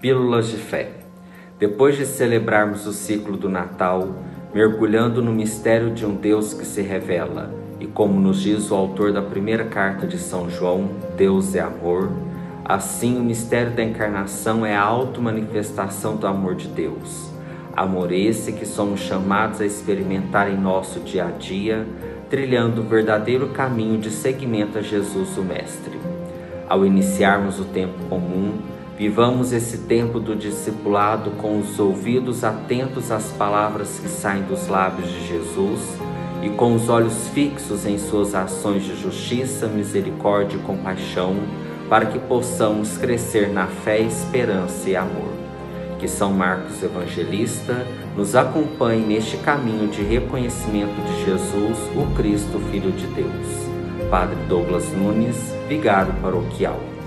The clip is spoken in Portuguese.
Pílulas de Fé. Depois de celebrarmos o ciclo do Natal, mergulhando no mistério de um Deus que se revela, e como nos diz o autor da primeira carta de São João, Deus é amor, assim o mistério da encarnação é a auto-manifestação do amor de Deus. Amor esse que somos chamados a experimentar em nosso dia a dia, trilhando o verdadeiro caminho de seguimento a Jesus o Mestre. Ao iniciarmos o tempo comum, Vivamos esse tempo do discipulado com os ouvidos atentos às palavras que saem dos lábios de Jesus e com os olhos fixos em suas ações de justiça, misericórdia e compaixão, para que possamos crescer na fé, esperança e amor. Que São Marcos Evangelista nos acompanhe neste caminho de reconhecimento de Jesus, o Cristo, Filho de Deus. Padre Douglas Nunes, Vigário Paroquial.